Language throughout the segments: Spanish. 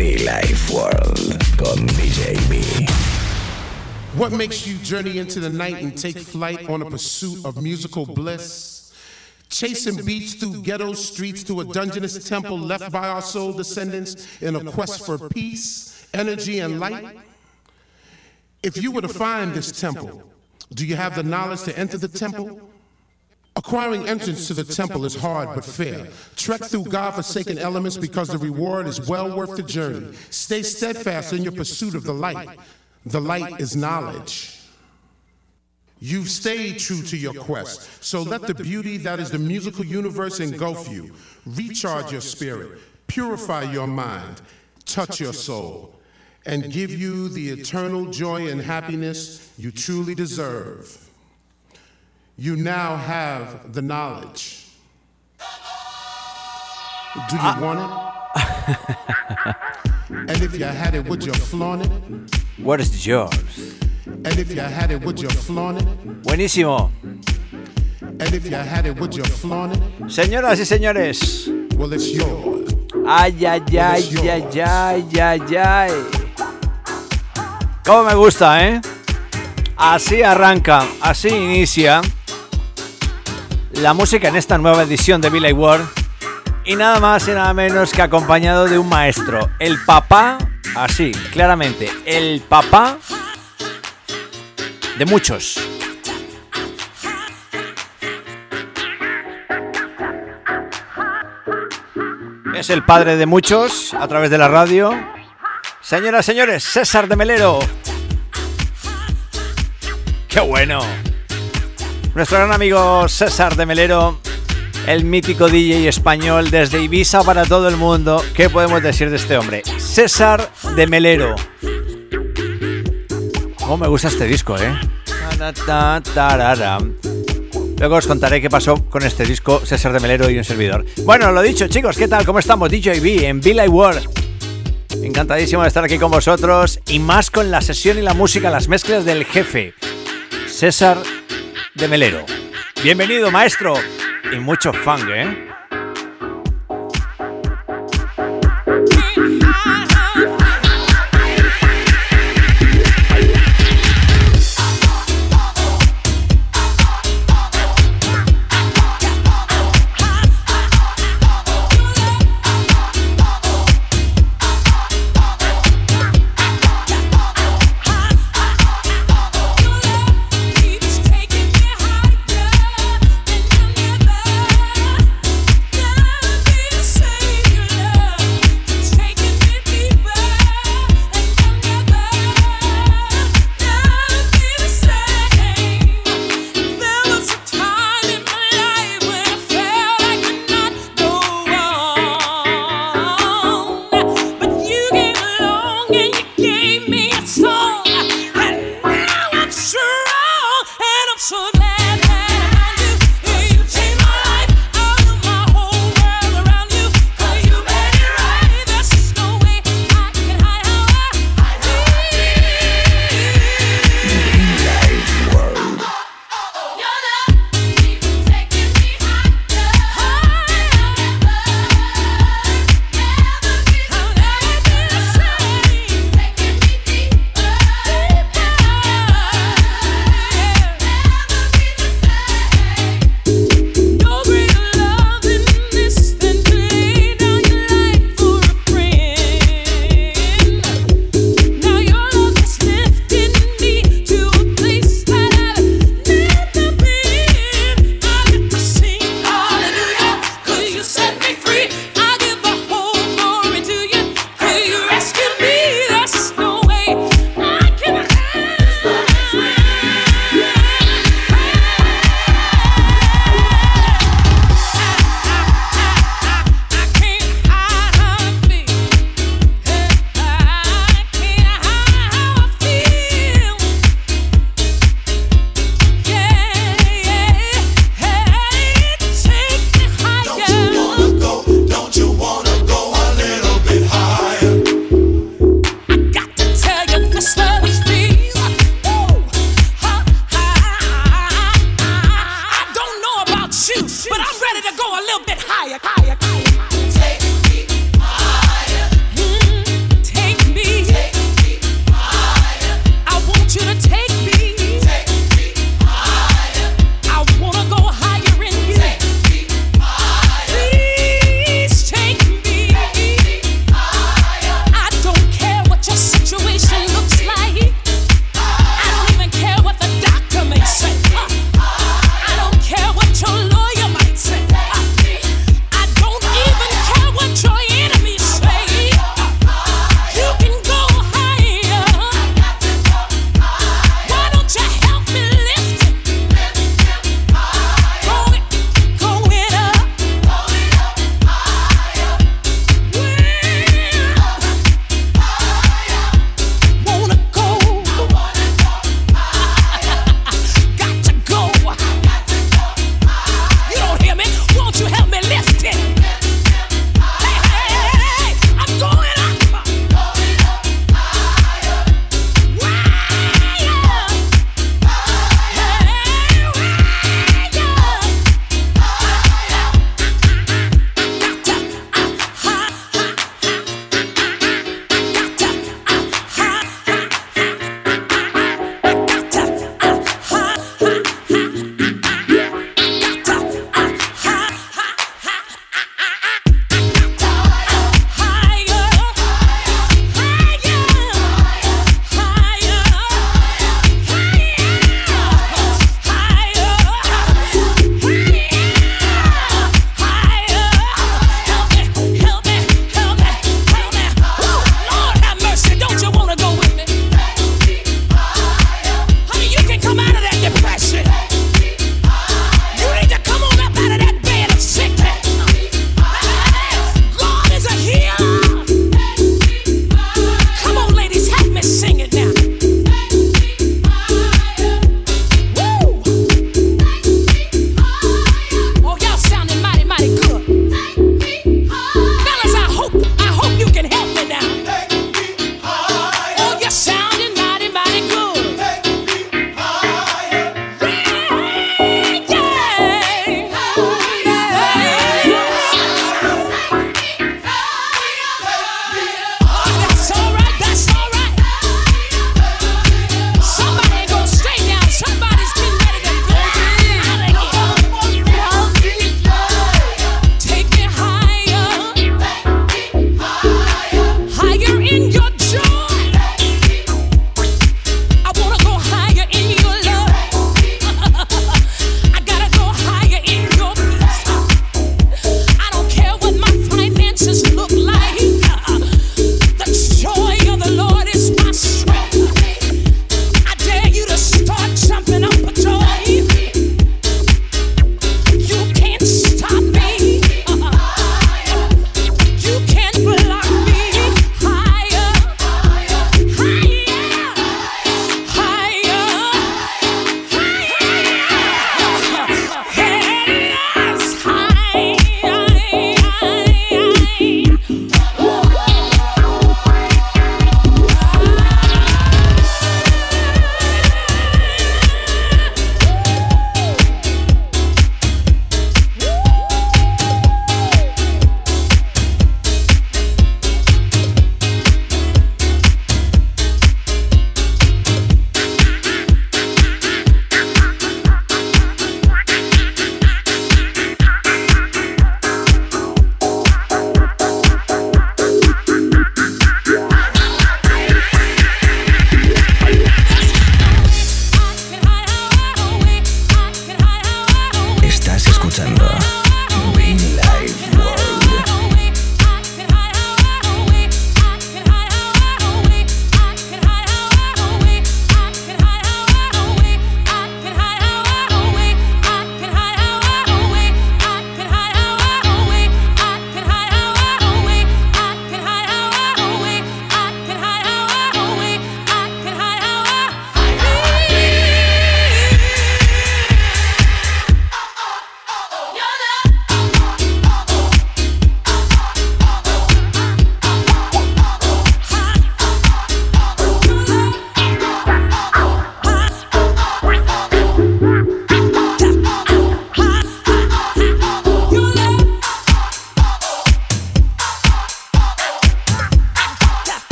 Be Life World con DJ B. What makes you journey into the night and take flight on a pursuit of musical bliss? Chasing beats through ghetto streets to a dungeonous temple left by our soul descendants in a quest for peace, energy, and light? If you were to find this temple, do you have the knowledge to enter the temple? Acquiring entrance to the temple is hard but fair. Trek through God forsaken elements because the reward is well worth the journey. Stay steadfast in your pursuit of the light. The light is knowledge. You've stayed true to your quest, so let the beauty that is the musical universe engulf you. Recharge your spirit, purify your mind, touch your soul, and give you the eternal joy and happiness you truly deserve. You now have the knowledge. Do you want it? and if you had it, would you flaunt it? What is yours? And if you had it, would you flaunt it? Buenísimo. And if you had it, would you flaunt it? Señoras y señores. Well, it's yours. Ay, ay, ay, ay, ay, ay, ay. ¿Cómo me gusta, eh? Así arranca, así inicia la música en esta nueva edición de Billy Ward. Y nada más y nada menos que acompañado de un maestro. El papá, así, claramente, el papá de muchos. Es el padre de muchos a través de la radio. Señoras, señores, César de Melero. ¡Qué bueno! Nuestro gran amigo César de Melero, el mítico DJ español desde Ibiza para todo el mundo. ¿Qué podemos decir de este hombre? César de Melero. Oh, me gusta este disco, ¿eh? Luego os contaré qué pasó con este disco, César de Melero y un servidor. Bueno, lo dicho, chicos, ¿qué tal? ¿Cómo estamos? DJB en Like World. Encantadísimo de estar aquí con vosotros y más con la sesión y la música, las mezclas del jefe, César de Melero. Bienvenido, maestro. Y mucho funk, ¿eh?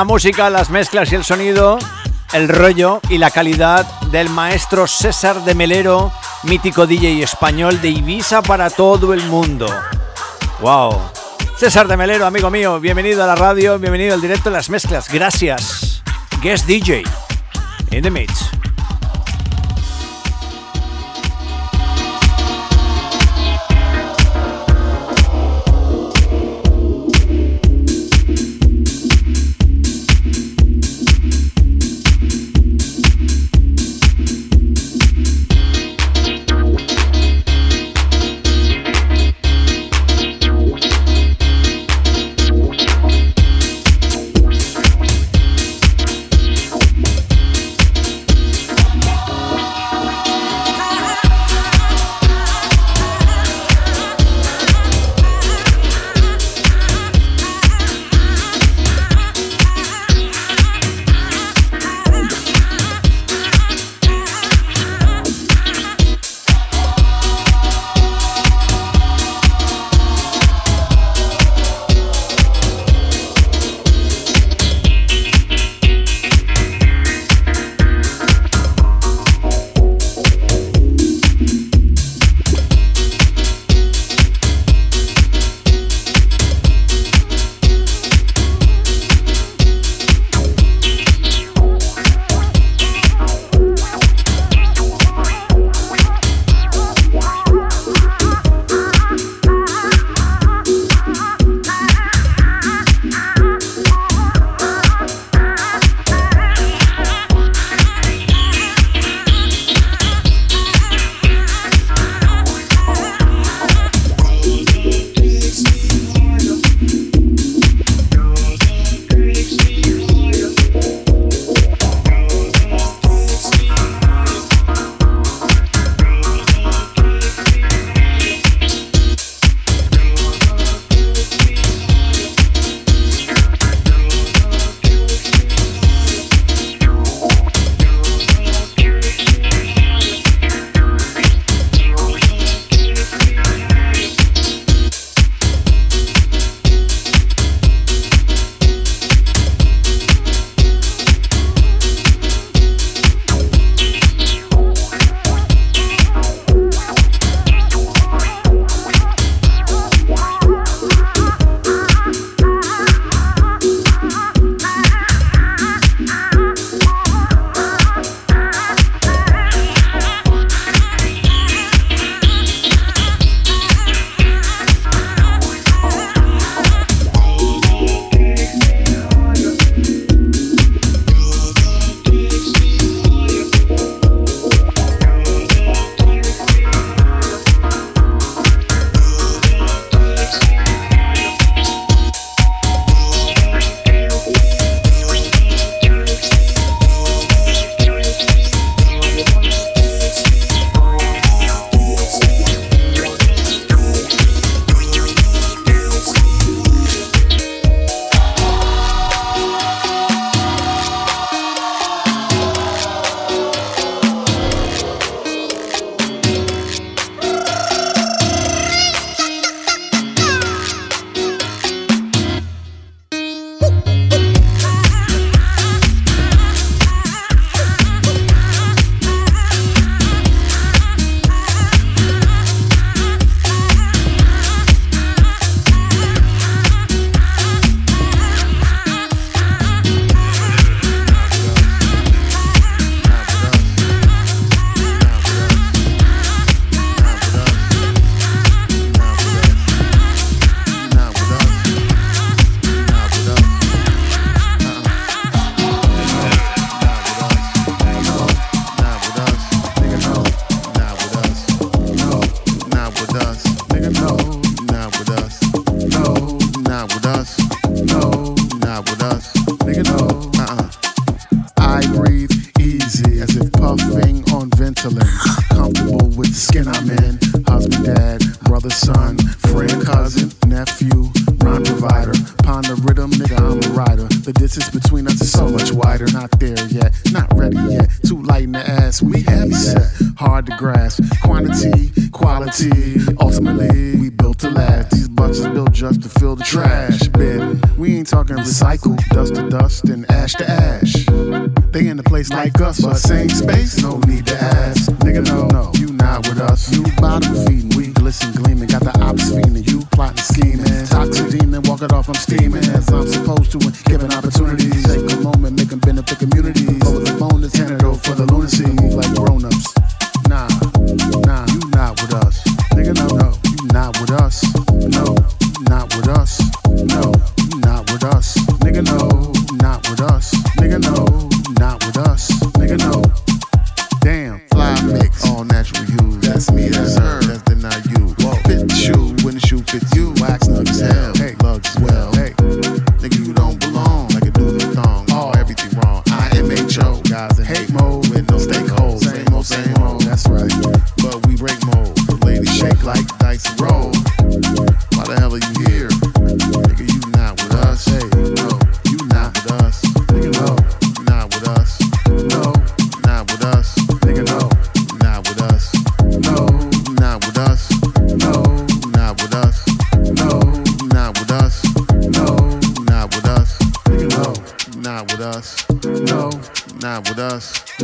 La música, las mezclas y el sonido, el rollo y la calidad del maestro César de Melero, mítico DJ español de Ibiza para todo el mundo. ¡Wow! César de Melero, amigo mío, bienvenido a la radio, bienvenido al directo de las mezclas. Gracias. Guest DJ in the mix.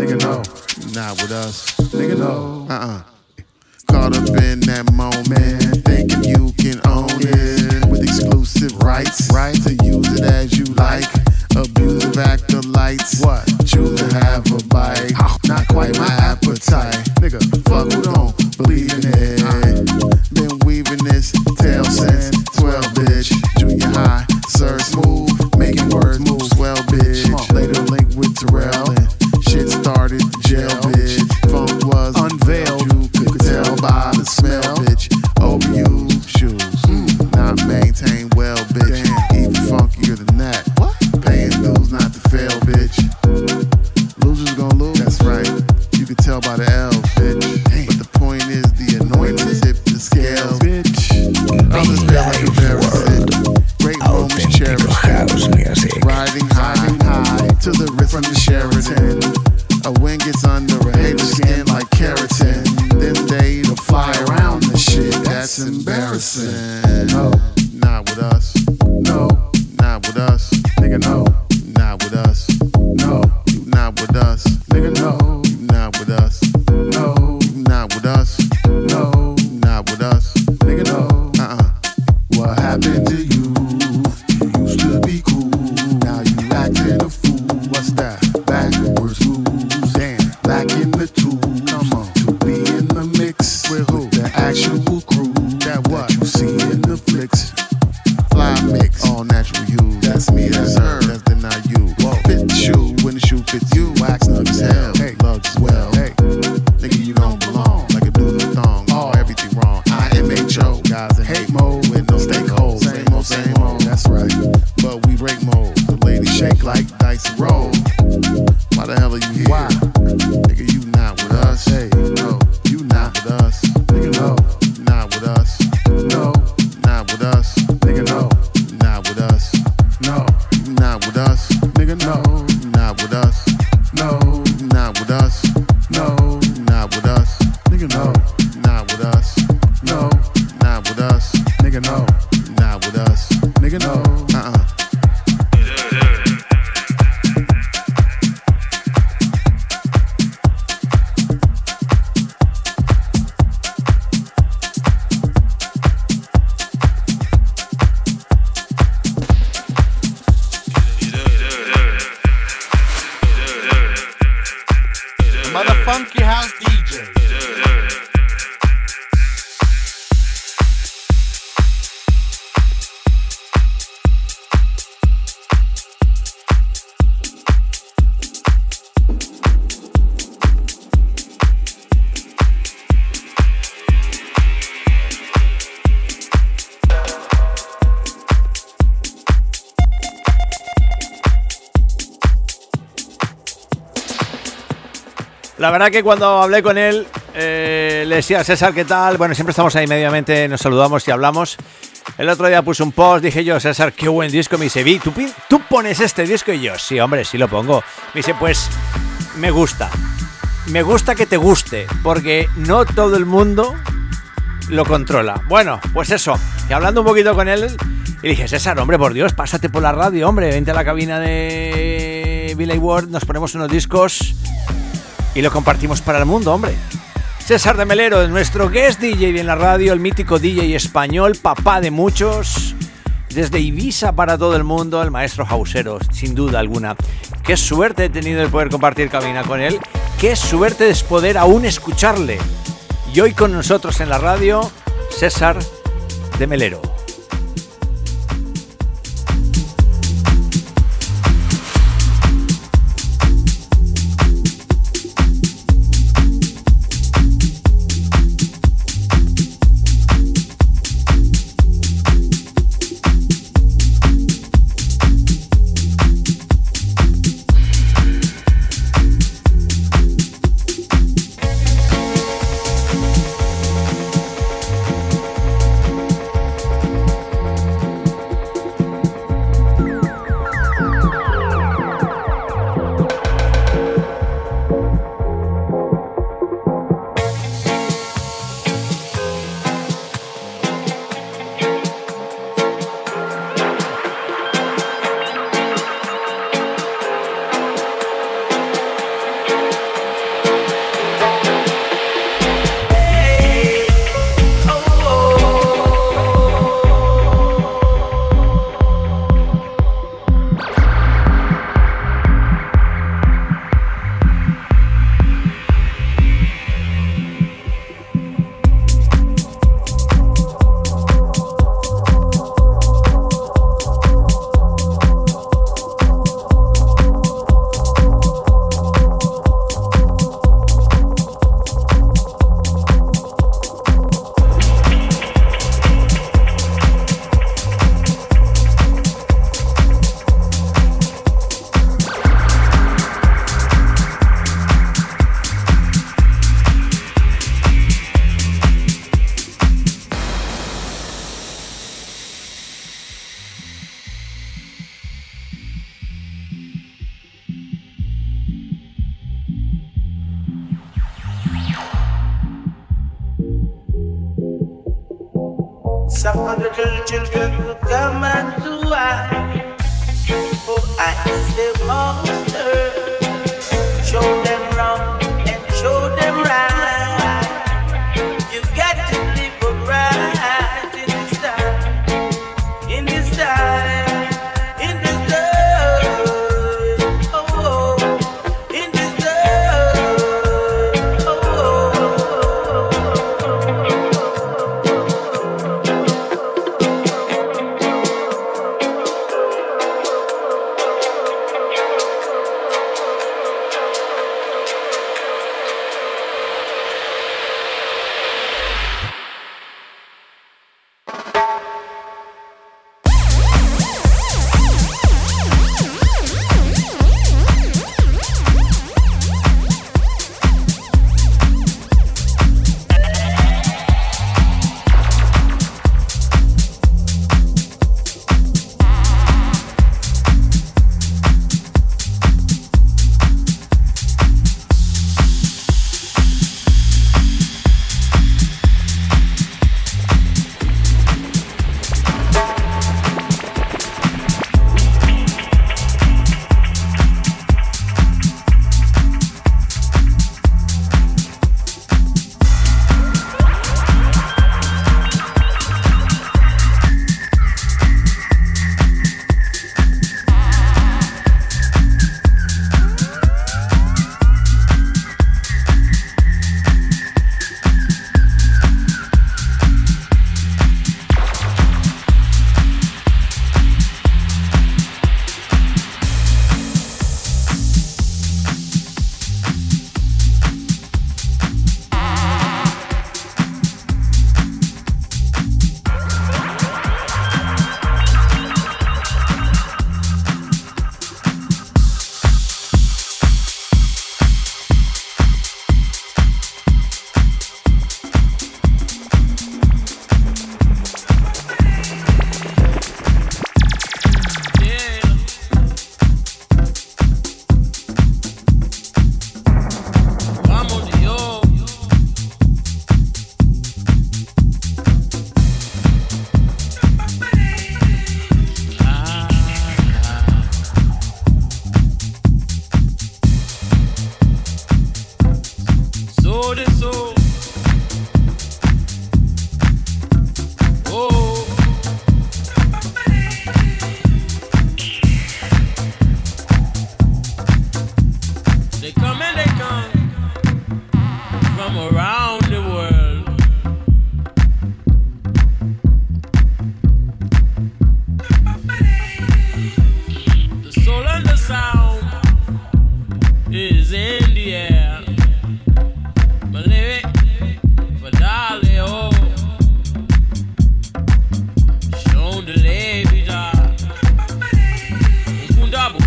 Nigga, no. Not with us. Nigga, no. Uh-uh. Caught up in that moment, thinking you can own it with exclusive rights, right to use it as you like. Abusive actor lights, what? Choose to have a bite. Not quite my appetite, nigga. Fuck who don't believe in it. Uh-uh. La verdad que cuando hablé con él, eh, le decía, César, ¿qué tal? Bueno, siempre estamos ahí mediamente, nos saludamos y hablamos. El otro día puse un post, dije yo, César, qué buen disco. Me dice, Vi, ¿tú, ¿tú pones este disco? Y yo, sí, hombre, sí lo pongo. Me dice, pues, me gusta. Me gusta que te guste, porque no todo el mundo lo controla. Bueno, pues eso, que hablando un poquito con él, y dije, César, hombre, por Dios, pásate por la radio, hombre, vente a la cabina de Billy Ward, nos ponemos unos discos y lo compartimos para el mundo, hombre. César de Melero, nuestro guest DJ en la radio, el mítico DJ español, papá de muchos, desde Ibiza para todo el mundo, el maestro Hausero, sin duda alguna. Qué suerte he tenido de poder compartir cabina con él, qué suerte es poder aún escucharle. Y hoy con nosotros en la radio, César de Melero.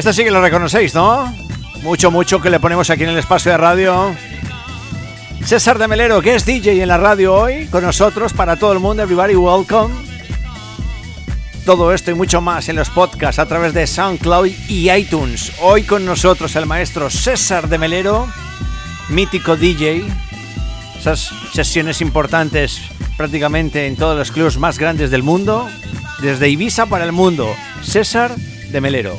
Ay, esta sí que lo reconocéis, ¿no? Mucho, mucho que le ponemos aquí en el espacio de radio. César de Melero, que es DJ en la radio hoy, con nosotros, para todo el mundo, everybody welcome. Todo esto y mucho más en los podcasts a través de SoundCloud y iTunes. Hoy con nosotros el maestro César de Melero, mítico DJ. Esas sesiones importantes prácticamente en todos los clubs más grandes del mundo. Desde Ibiza para el mundo, César de Melero.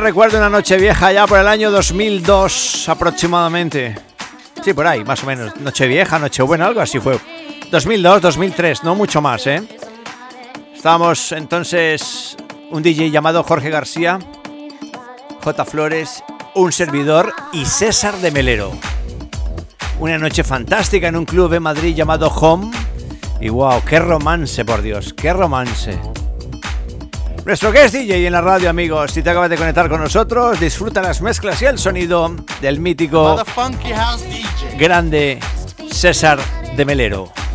Recuerdo una noche vieja ya por el año 2002 aproximadamente. Sí, por ahí, más o menos. Noche vieja, noche buena, algo así fue. 2002, 2003, no mucho más, ¿eh? Estábamos entonces un DJ llamado Jorge García, J. Flores, un servidor y César de Melero. Una noche fantástica en un club de Madrid llamado Home. Y wow, qué romance, por Dios, qué romance. Nuestro guest DJ en la radio, amigos. Si te acabas de conectar con nosotros, disfruta las mezclas y el sonido del mítico grande César de Melero.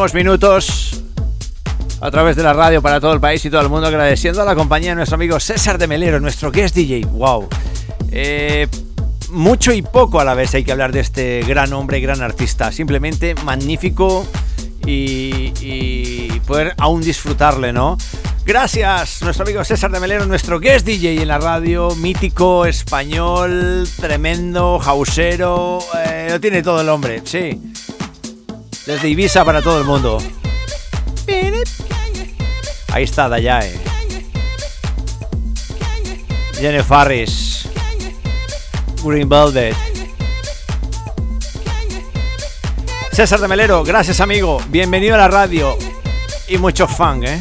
Últimos minutos a través de la radio para todo el país y todo el mundo, agradeciendo a la compañía de nuestro amigo César de Melero, nuestro guest DJ. ¡Wow! Eh, mucho y poco a la vez hay que hablar de este gran hombre, gran artista. Simplemente magnífico y, y poder aún disfrutarle, ¿no? Gracias, nuestro amigo César de Melero, nuestro guest DJ en la radio, mítico, español, tremendo, hausero, eh, lo tiene todo el hombre, sí. Desde Ibiza para todo el mundo. Ahí está Dayae. Jenny Farris. Green Velvet. César de Melero, gracias amigo. Bienvenido a la radio. Y mucho fan, ¿eh?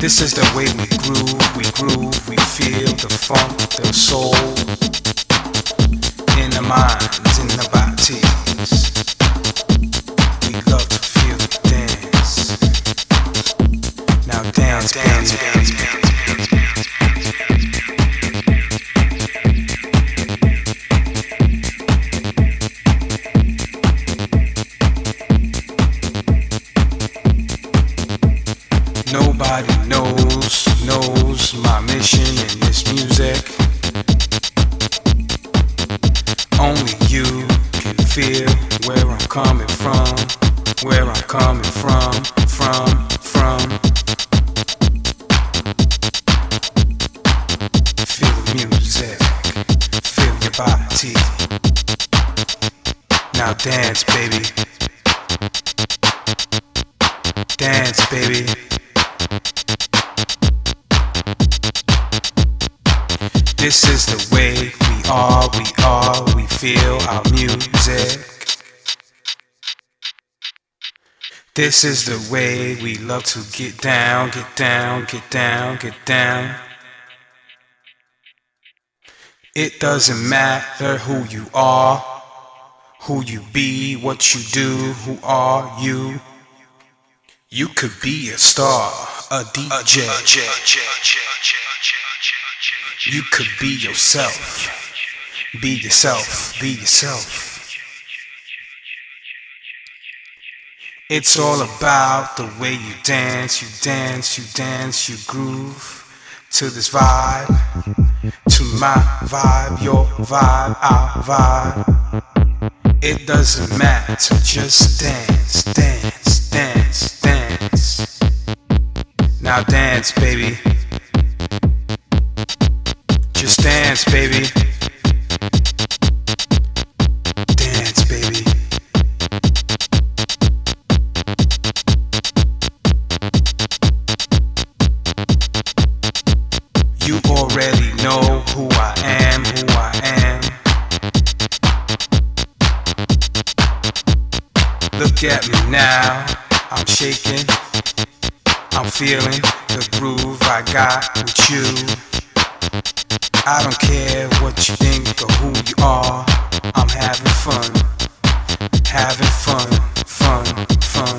This is the way we groove, we groove, we feel the funk, the soul in the minds, in the bodies. Dance, baby. Dance, baby. This is the way we are, we are, we feel our music. This is the way we love to get down, get down, get down, get down. It doesn't matter who you are, who you be, what you do, who are you. You could be a star, a DJ. You could be yourself. Be yourself. Be yourself. It's all about the way you dance, you dance, you dance, you groove to this vibe, to my vibe, your vibe, our vibe. It doesn't matter, just dance, dance, dance, dance. Now dance, baby. Just dance, baby. Look at me now, I'm shaking. I'm feeling the groove I got with you. I don't care what you think or who you are. I'm having fun, having fun, fun, fun,